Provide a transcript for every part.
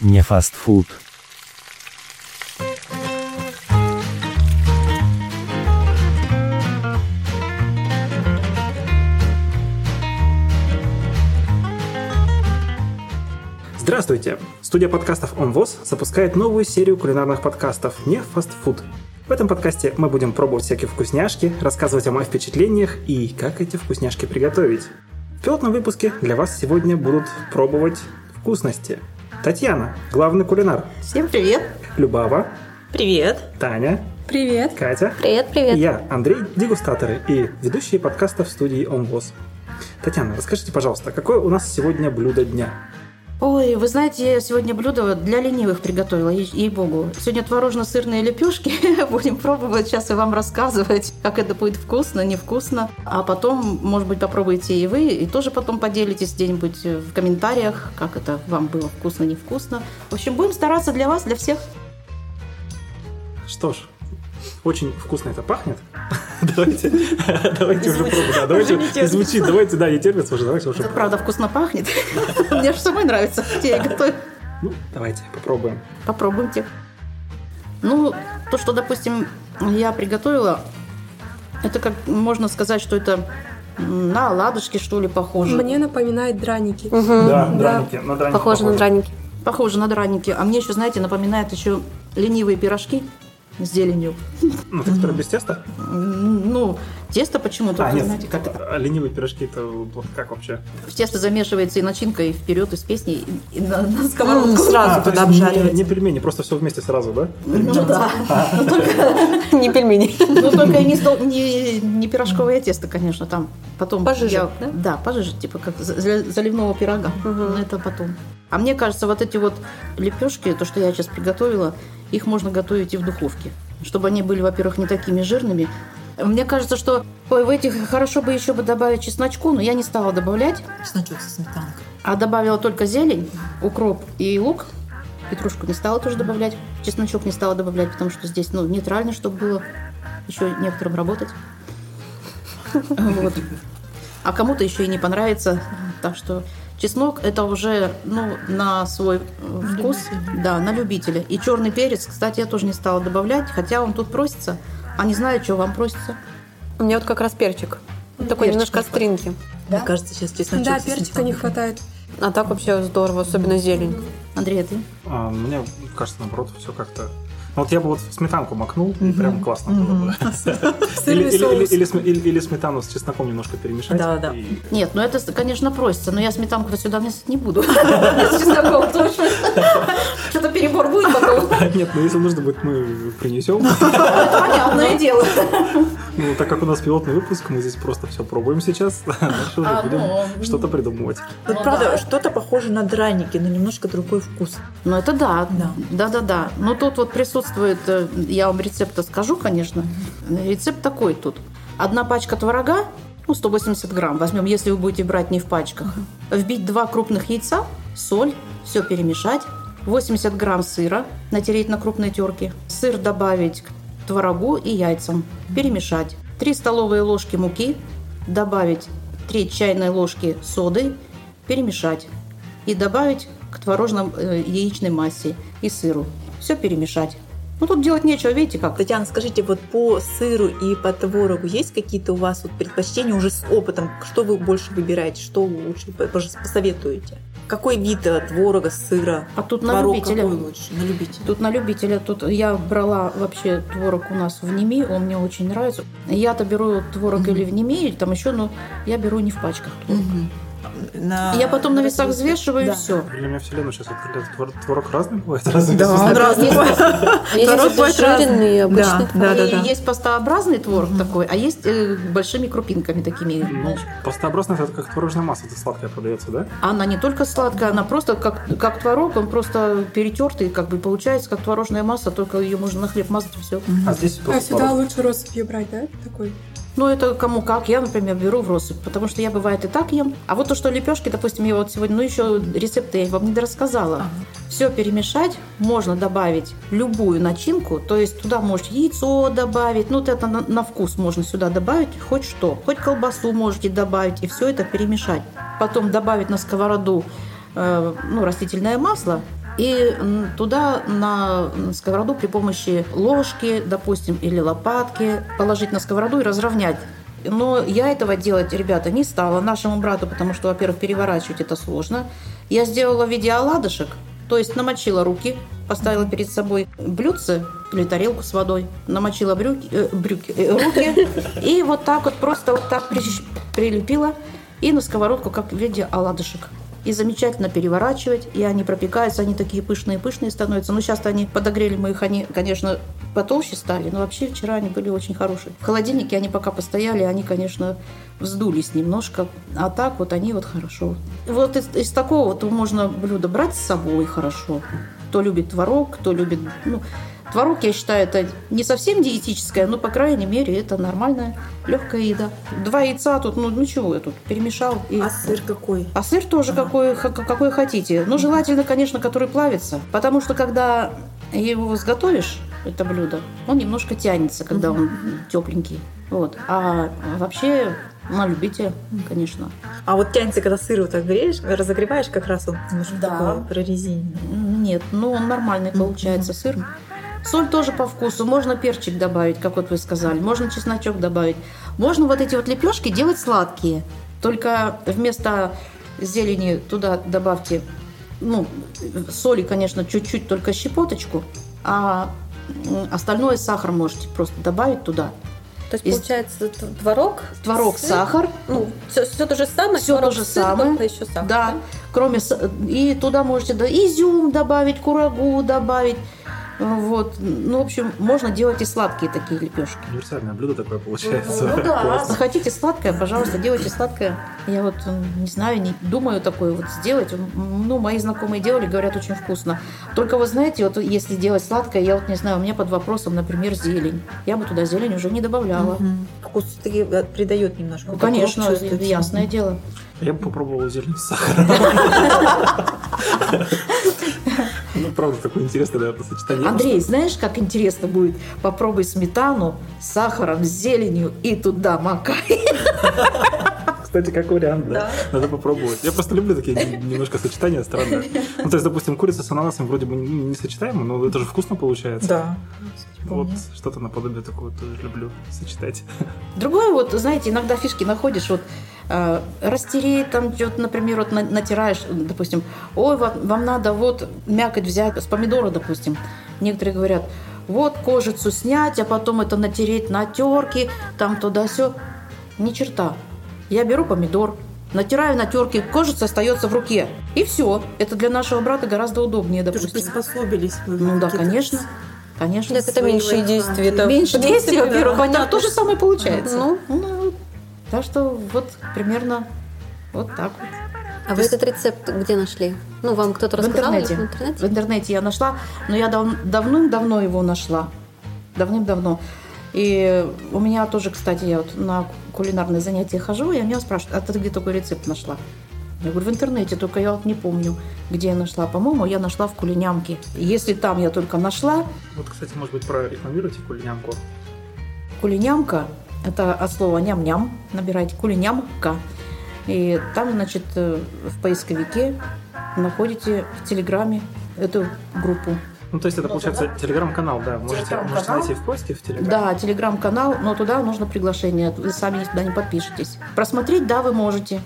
Не фастфуд. Здравствуйте! Студия подкастов ОМВОЗ запускает новую серию кулинарных подкастов «Не фастфуд». В этом подкасте мы будем пробовать всякие вкусняшки, рассказывать о моих впечатлениях и как эти вкусняшки приготовить. В пилотном выпуске для вас сегодня будут пробовать вкусности. Татьяна, главный кулинар. Всем привет. Любава. Привет. Таня. Привет. Катя. Привет, привет. И я, Андрей, дегустаторы и ведущие подкаста в студии ОМВОЗ. Татьяна, расскажите, пожалуйста, какое у нас сегодня блюдо дня? Ой, вы знаете, я сегодня блюдо для ленивых приготовила, ей- ей-богу. Сегодня творожно-сырные лепешки. Будем пробовать сейчас и вам рассказывать, как это будет вкусно, невкусно. А потом, может быть, попробуйте и вы, и тоже потом поделитесь где-нибудь в комментариях, как это вам было вкусно, невкусно. В общем, будем стараться для вас, для всех. Что ж, очень вкусно это пахнет. Давайте, давайте уже пробуем. Да, Давайте, не звучит, давайте, да, не терпится уже, давайте уже. Правда вкусно пахнет. Мне же самой нравится, хотя я готовлю. Ну, давайте, попробуем. Попробуйте. Ну, то, что, допустим, я приготовила, это как можно сказать, что это на оладушки, что ли, похоже. Мне напоминает драники. Да, Да. драники, на драники Похоже на драники. Похоже на драники. А мне еще, знаете, напоминает еще ленивые пирожки с зеленью. Ну, ты которые без теста? Ну, тесто почему-то, А, нет, знаете, как а ленивые пирожки, это как вообще? в тесто замешивается и начинка, и вперед, и с песней, и, на, на сковородку. Сразу то туда есть не- обжаривать. Не пельмени, просто все вместе сразу, да? Ну да. Ну, только, Не пельмени. ну, только не, пирожковое тесто, конечно, там потом. Пожиже, да? Да, пожиже, типа как за- за- заливного пирога. Но это потом. А мне кажется, вот эти вот лепешки, то, что я сейчас приготовила, их можно готовить и в духовке. Чтобы они были, во-первых, не такими жирными. Мне кажется, что в этих хорошо бы еще бы добавить чесночку, но я не стала добавлять, Чесночок со сметанкой. а добавила только зелень, укроп и лук. Петрушку не стала тоже добавлять, чесночок не стала добавлять, потому что здесь ну, нейтрально, чтобы было еще некоторым работать. Вот. А кому-то еще и не понравится. Так что чеснок это уже ну, на свой вкус. Да, на любителя. И черный перец, кстати, я тоже не стала добавлять, хотя он тут просится. А не знаю, что вам просится. У меня вот как раз перчик. Он такой Перчик немножко остринки. Мне кажется, сейчас чесночок Да, перчика не хватает. А так вообще здорово, особенно зелень. Андрей, а ты? А, мне кажется, наоборот, все как-то... Ну, вот я бы вот сметанку макнул, и прям классно было бы. Или, сметану с чесноком немножко перемешать. Да, да. и- Нет, ну это, конечно, просится, но я сметанку-то сюда вносить не буду. С чесноком точно. Что-то будет потом. Нет, ну если нужно будет, мы принесем. Понятное дело. Ну, так как у нас пилотный выпуск, мы здесь просто все пробуем сейчас. Дальше уже А, будем ну. что-то придумывать. Вот Ну правда, да. что-то похоже на драники, но немножко другой вкус. Ну это да, Да. да, да, да. Но тут вот присутствует, э, я вам рецепт скажу, конечно. Рецепт такой тут. Одна пачка творога, ну 180 грамм, возьмем, если вы будете брать не в пачках. Вбить два крупных яйца, соль, все перемешать. 80 грамм сыра натереть на крупной терке. Сыр добавить к творогу и яйцам. Перемешать. 3 столовые ложки муки. Добавить 3 чайной ложки соды. Перемешать. И добавить к творожной э, яичной массе и сыру. Все перемешать. Ну тут делать нечего, видите как? Татьяна, скажите, вот по сыру и по творогу есть какие-то у вас вот предпочтения уже с опытом? Что вы больше выбираете? Что лучше посоветуете? Какой вид э, творога, сыра? А тут на Творог любителя. какой лучше? На любителя. Тут на любителя. Тут я брала вообще творог у нас в Неми, он мне очень нравится. Я-то беру творог или в Неми, или там еще, но я беру не в пачках творог. Мгм. На- Я потом на весах взвешиваю Да. и все. Для меня вселенную сейчас открыли. Твор- Творог разный бывает? Разве Да, он разный Творог бывает разный. обычный Да, да, да. есть пастообразный творог такой, а есть э, большими крупинками такими. Ну, Пастообразная это как творожная масса, это сладкая продается, да? Она не только сладкая, она просто как, как творог, он просто перетертый, как бы получается, как творожная масса, только ее можно на хлеб мазать и все. А здесь А сюда творог. лучше россыпью брать, да? Такой. Ну, это кому как. Я, например, беру в россыпь, потому что я, бывает, и так ем. А вот то, что лепешки, допустим, я вот сегодня, ну, еще рецепты я вам не рассказала. Все перемешать, можно добавить любую начинку, то есть туда можете яйцо добавить, ну, вот это на, на вкус можно сюда добавить, хоть что. Хоть колбасу можете добавить, и все это перемешать. Потом добавить на сковороду э, ну, растительное масло, И туда на сковороду при помощи ложки, допустим, или лопатки положить на сковороду и разровнять. Но я этого делать, ребята, не стала нашему брату, потому что, во-первых, переворачивать это сложно. Я сделала в виде оладышек, то есть намочила руки, поставила перед собой блюдце или тарелку с водой, намочила брюки, э, брюки, э, руки и вот так вот просто вот так прилепила и на сковородку, как в виде оладышек. И замечательно переворачивать, и они пропекаются, они такие пышные-пышные становятся. Ну, сейчас они подогрели мы их, они, конечно, потолще стали, но вообще вчера они были очень хорошие. В холодильнике они пока постояли, они, конечно, вздулись немножко, а так вот они вот хорошо. Вот из, из такого вот можно блюдо брать с собой хорошо. Кто любит творог, кто любит... Ну, творог, я считаю, это не совсем диетическое, но, по крайней мере, это нормальная, легкая еда. Два яйца тут, ну, ну чего я тут, перемешал. И... А сыр какой? А сыр тоже какой, х- какой хотите. Ну, желательно, конечно, который плавится. Потому что когда его сготовишь, это блюдо, он немножко тянется, когда он тепленький. Вот. А вообще на любителя, конечно. А вот тянется, когда сыр вот так греешь, разогреваешь, как раз он немножко Да. такой прорезиненный. Нет, ну он нормальный получается сыр. Соль тоже по вкусу. Можно перчик добавить, как вот вы сказали. Можно чесночок добавить. Можно вот эти вот лепешки делать сладкие. Только вместо зелени туда добавьте, ну, соли, конечно, чуть-чуть, только щепоточку. А остальное сахар можете просто добавить туда. То есть, Из- получается, творог, Творог, сыр, сахар, Ну, все, то же самое, Всё творог, то же сыр, самое. только еще сахар. Да, кроме с- и туда можете да, изюм добавить, курагу добавить. Вот. Ну, в общем, можно делать и сладкие такие лепешки. Универсальное блюдо такое получается. Ну да, Классно. захотите сладкое, пожалуйста, делайте сладкое. Я вот не знаю, не думаю такое вот сделать. Ну, мои знакомые делали, говорят, очень вкусно. Только вы знаете, вот если делать сладкое, я вот не знаю, у меня под вопросом, например, зелень. Я бы туда зелень уже не добавляла. Мгм. Вкус все-таки придает немножко. Ну, конечно, ясное дело. Я бы попробовал зелень с сахаром. Ну, правда, такое интересное, наверное, сочетание. Андрей, знаешь, как интересно будет? Попробуй сметану с сахаром, с зеленью и туда макай. Кстати, как вариант, да. Надо попробовать. Я просто люблю такие немножко сочетания странные. Ну, то есть, допустим, курица с ананасом вроде бы не сочетаемо, но это же вкусно получается. Да. Вот что-то наподобие такого тоже люблю сочетать. Другое вот, знаете, иногда фишки находишь, вот растереть там что-то, например, вот на- натираешь, допустим, ой, вам, вам надо вот мякоть взять с помидора, допустим. Некоторые говорят, вот кожицу снять, а потом это натереть на терке, там туда все. Ни черта. Я беру помидор, натираю на терке, кожица остается в руке. И все. Это для нашего брата гораздо удобнее, Тоже допустим. приспособились. вы Ну да, конечно. Конечно. Так это меньше Свои действий. Это Меньше действий, во-первых, да. хотя то же самое получается. Ну. Ну, так что вот примерно вот так вот. А вы этот рецепт где нашли? Ну, вам кто-то В рассказал? интернете. В интернете? В интернете я нашла, но я дав- давным-давно его нашла. Давным-давно. И у меня тоже, кстати, я вот на кулинарные занятия хожу, и меня спрашивают, а ты где такой рецепт нашла? Я говорю, в интернете, только я вот не помню, где я нашла. По-моему, я нашла в кулинямке. Если там я только нашла, Вот, кстати, может быть, прорекламируйте кулинямку. Кулинямка – это от слова ням-ням. Набирайте кулинямка. И там, значит, э, в поисковике находите в Телеграме эту группу. Ну, то есть это, Ну, получается, да. телеграм-канал, да. Можете, можете найти в поиске в телеграм. Да, телеграм-канал, но туда нужно приглашение. Вы сами туда не подпишетесь. Просмотреть, да, вы можете.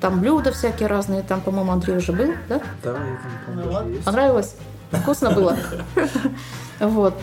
Там блюда всякие разные. Там, по-моему, Андрей уже был, да? Да, и там, по-моему, есть. Понравилось? Вкусно было? Вот.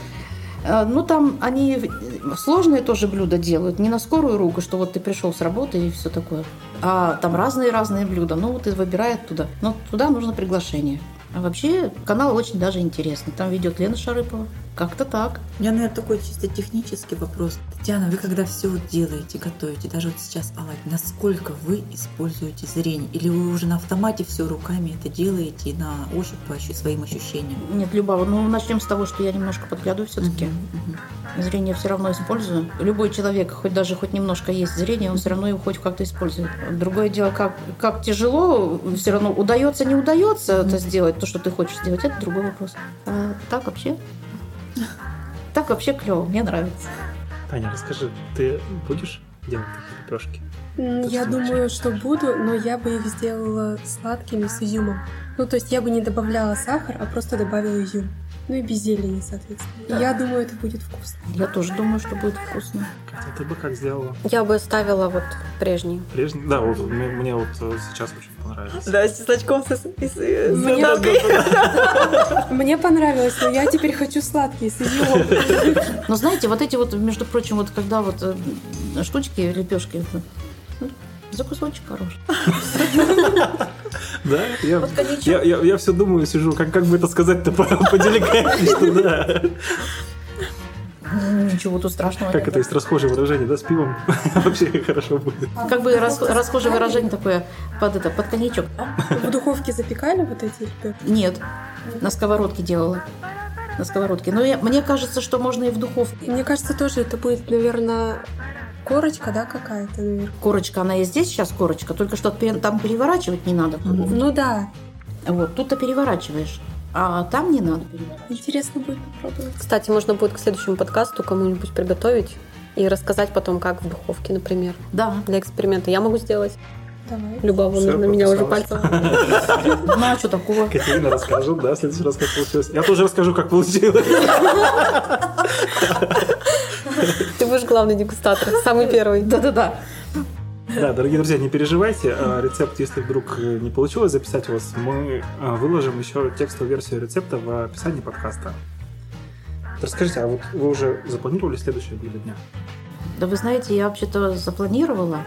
Э, Ну, там они сложные тоже блюда делают, не на скорую руку, что вот ты пришел с работы и все такое. А там разные-разные блюда. Ну, вот и выбирай оттуда. Но туда нужно приглашение. А вообще канал очень даже интересный. Там ведет Лена Шарыпова. Как-то так. У меня, наверное, такой чисто технический вопрос. Татьяна, вы когда все вот делаете, готовите, даже вот сейчас оладьи, насколько вы используете зрение? Или вы уже на автомате все руками это делаете и на ощупь по своим ощущениям? Нет, Любава, ну начнем с того, что я немножко подглядываю все-таки. Мгм. Зрение все равно использую. Любой человек, хоть даже хоть немножко есть зрение, он все равно его хоть как-то использует. Другое дело, как, как тяжело, все равно удается, не удается это сделать, то, что ты хочешь сделать, это другой вопрос. А так вообще? Так вообще клево, мне нравится. Таня, расскажи, ты будешь делать такие лепешки? Я думаю, что буду, но я бы их сделала сладкими с изюмом. Ну, то есть я бы не добавляла сахар, а просто добавила изюм. Ну и без зелени, соответственно. И я думаю, это будет вкусно. Я тоже думаю, что будет вкусно. Катя, ты бы как сделала? Я бы ставила вот прежний. Прежний? Да, вот мне, мне вот э, сейчас очень понравилось. Да, с чесночком с, с- с Мне-. Мне понравилось, но я теперь хочу сладкие с изюмом. Но знаете, вот эти вот, между прочим, вот когда вот э, штучки, лепешки, ну, за кусочек хороший. Да, я, Вот я, я, я все думаю, сижу, как, как бы это сказать-то по- поделикатнее, что да. Ничего тут страшного. Как это есть расхожее выражение, да, с пивом вообще хорошо будет. Как бы рас- расхожее выражение такое под это, под коньячок. В духовке запекали вот эти? Нет, на сковородке делала. На сковородке. Но я- мне кажется, что можно и в духовке. Мне кажется, тоже это будет, наверное, корочка, да, какая-то, наверное. Корочка, она и здесь сейчас корочка, только что там переворачивать не надо. Ну да, Вот, тут-то переворачиваешь, а там не надо переворачивать. интересно будет попробовать. Кстати, можно будет к следующему подкасту кому-нибудь приготовить и рассказать потом, как в духовке, например, Да. для эксперимента. Я могу сделать. Давай. Люба, вон Всё, на меня уже пальцем. Ну а что такого? Катерина расскажет, да, в следующий раз, как получилось. Я тоже расскажу, как получилось. Ты будешь главный дегустатор, самый первый. Да-да-да. Да, дорогие друзья, не переживайте. а, Рецепт, если вдруг э, не получилось записать у вас, мы а, выложим еще текстовую версию рецепта в описании подкаста. Расскажите, а вот вы уже запланировали следующее блюдо дня? Да вы знаете, я вообще-то запланировала.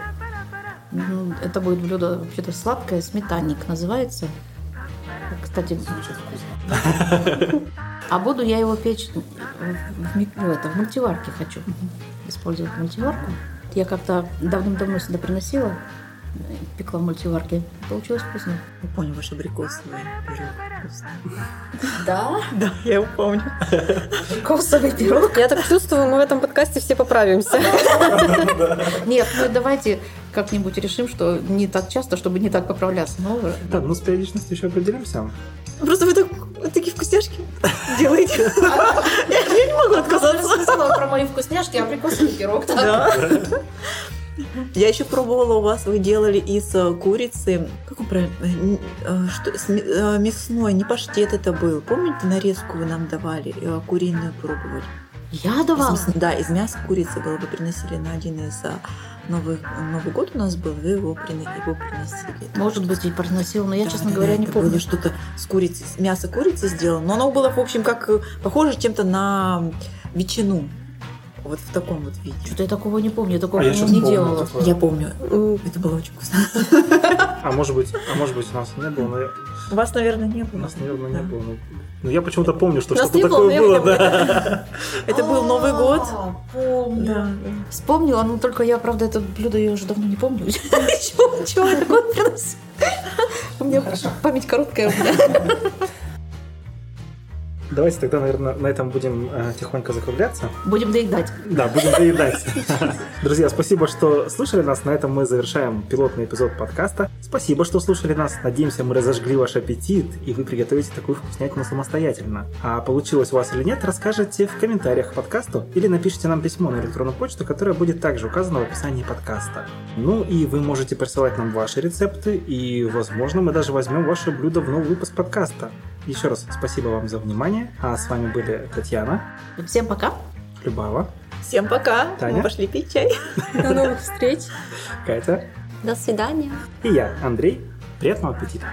М, Это будет блюдо вообще-то сладкое, сметанник называется. Кстати, Звучит вкусно. а буду я его печь в, в это, в мультиварке хочу использовать мультиварку. Я как-то давным-давно сюда приносила, пекла в мультиварке. Получилось вкусно. Я помню ваш абрикосовый пирог. Да? Да, я его помню. Косовый пирог. Я так чувствую, мы в этом подкасте все поправимся. Нет, ну давайте как-нибудь решим, что не так часто, чтобы не так поправляться. Но Да, ну с периодичностью еще определимся. Просто вы так, вот такие вкусняшки делаете. Я я не могу отказаться. рассказала про мои вкусняшки, абрикосовый пирог. Да. Я еще пробовала у вас, вы делали из э, курицы, как он правильно, э, э, что, с мясной, не паштет это был. Помните, нарезку вы нам давали, куриную пробовать? Я Из давала. мяс- Да, из мяса курицы было. Вы приносили на один из а, новых, Новый год у нас был, вы его, прина- его приносили. Может быть, и приносила, но я, Да, честно да, говоря, да, не это помню. Было что-то с курицей, с мяса курицы сделано, но оно было, в общем, как э, похоже чем-то на ветчину. Вот в таком вот виде. Что-то я такого не помню, я такого А я не помню делала. такое. Я помню, М, это было очень вкусно. А может быть, а может быть у нас не было, но я- У вас, наверное, не у было. нас, наверное, не Да. было. Ну, Ну, я почему-то помню, что что-то такое но было, да. Это был Новый год. А, Помню. Да. Вспомнила, но только я, правда, это блюдо я уже давно не помню. Чего я такое приносила? У меня память короткая. Давайте тогда, наверное, на этом будем э, тихонько закругляться. Будем доедать. Да, будем доедать. Друзья, спасибо, что слушали нас. На этом мы завершаем пилотный эпизод подкаста. Спасибо, что слушали нас. Надеемся, мы разожгли ваш аппетит, и вы приготовите такую вкуснятину самостоятельно. А получилось у вас или нет, расскажите в комментариях к подкасту или напишите нам письмо на электронную почту, которая будет также указана в описании подкаста. Ну и вы можете присылать нам ваши рецепты, и, возможно, мы даже возьмем ваше блюдо в новый выпуск подкаста. Еще раз спасибо вам за внимание. А с вами были Татьяна, Всем пока. Любава, Всем пока. Таня? Мы пошли пить чай. До новых встреч. Катя До свидания. и я, Андрей. Приятного аппетита!